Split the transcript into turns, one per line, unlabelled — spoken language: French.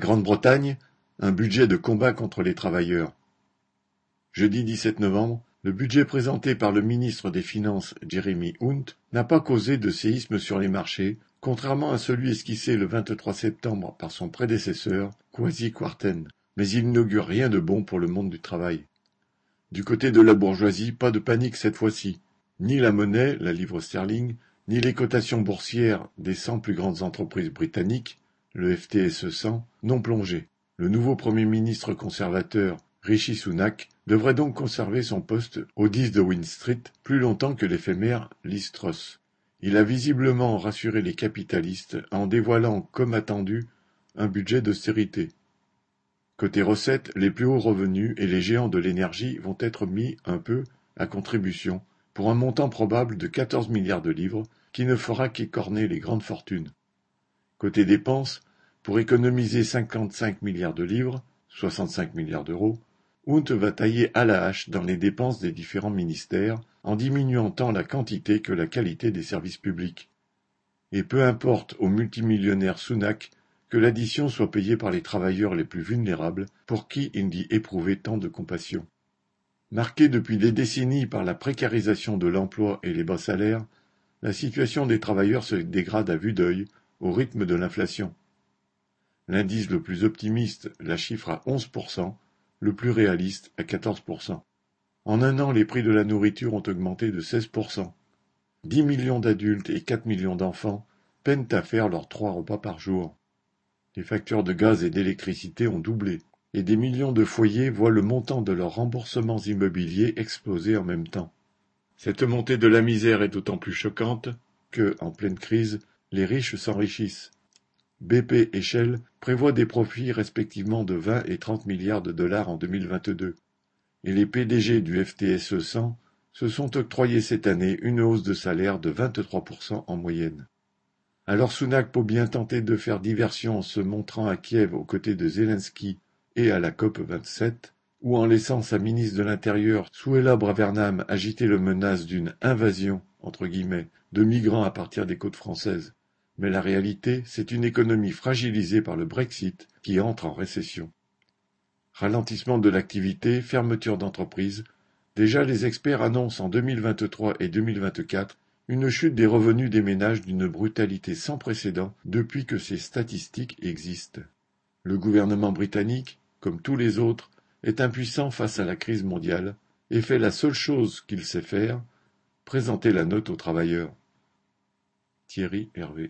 Grande-Bretagne, un budget de combat contre les travailleurs. Jeudi 17 novembre, le budget présenté par le ministre des Finances Jeremy Hunt n'a pas causé de séisme sur les marchés, contrairement à celui esquissé le 23 septembre par son prédécesseur, Kwasi Kwarteng, mais il n'augure rien de bon pour le monde du travail. Du côté de la bourgeoisie, pas de panique cette fois-ci. Ni la monnaie, la livre sterling, ni les cotations boursières des cent plus grandes entreprises britanniques, le FTSE 100, n'ont plongé. Le nouveau Premier ministre conservateur, Rishi Sunak, devrait donc conserver son poste au 10 de Win Street plus longtemps que l'éphémère Liz Truss. Il a visiblement rassuré les capitalistes en dévoilant, comme attendu, un budget d'austérité. Côté recettes, les plus hauts revenus et les géants de l'énergie vont être mis un peu à contribution, pour un montant probable de 14 milliards de livres, qui ne fera qu'écorner les grandes fortunes. Côté dépenses, pour économiser 55 milliards de livres, 65 milliards d'euros, Hunt va tailler à la hache dans les dépenses des différents ministères, en diminuant tant la quantité que la qualité des services publics. Et peu importe au multimillionnaire Sunak que l'addition soit payée par les travailleurs les plus vulnérables, pour qui il dit éprouver tant de compassion. Marquée depuis des décennies par la précarisation de l'emploi et les bas salaires, la situation des travailleurs se dégrade à vue d'œil au rythme de l'inflation. L'indice le plus optimiste la chiffre à 11%, le plus réaliste à 14%. En un an, les prix de la nourriture ont augmenté de 16%. 10 millions d'adultes et 4 millions d'enfants peinent à faire leurs trois repas par jour. Les factures de gaz et d'électricité ont doublé, et des millions de foyers voient le montant de leurs remboursements immobiliers exploser en même temps. Cette montée de la misère est d'autant plus choquante que, en pleine crise, les riches s'enrichissent. BP et Shell prévoient des profits respectivement de 20 et 30 milliards de dollars en 2022, et les PDG du FTSE 100 se sont octroyés cette année une hausse de salaire de 23% en moyenne. Alors Sunak peut bien tenter de faire diversion en se montrant à Kiev aux côtés de Zelensky et à la COP 27, ou en laissant sa ministre de l'Intérieur, Suella Bravernam, agiter le menace d'une invasion, entre guillemets, de migrants à partir des côtes françaises. Mais la réalité, c'est une économie fragilisée par le Brexit qui entre en récession. Ralentissement de l'activité, fermeture d'entreprises. Déjà, les experts annoncent en 2023 et 2024 une chute des revenus des ménages d'une brutalité sans précédent depuis que ces statistiques existent. Le gouvernement britannique, comme tous les autres, est impuissant face à la crise mondiale et fait la seule chose qu'il sait faire, présenter la note aux travailleurs. Thierry Hervé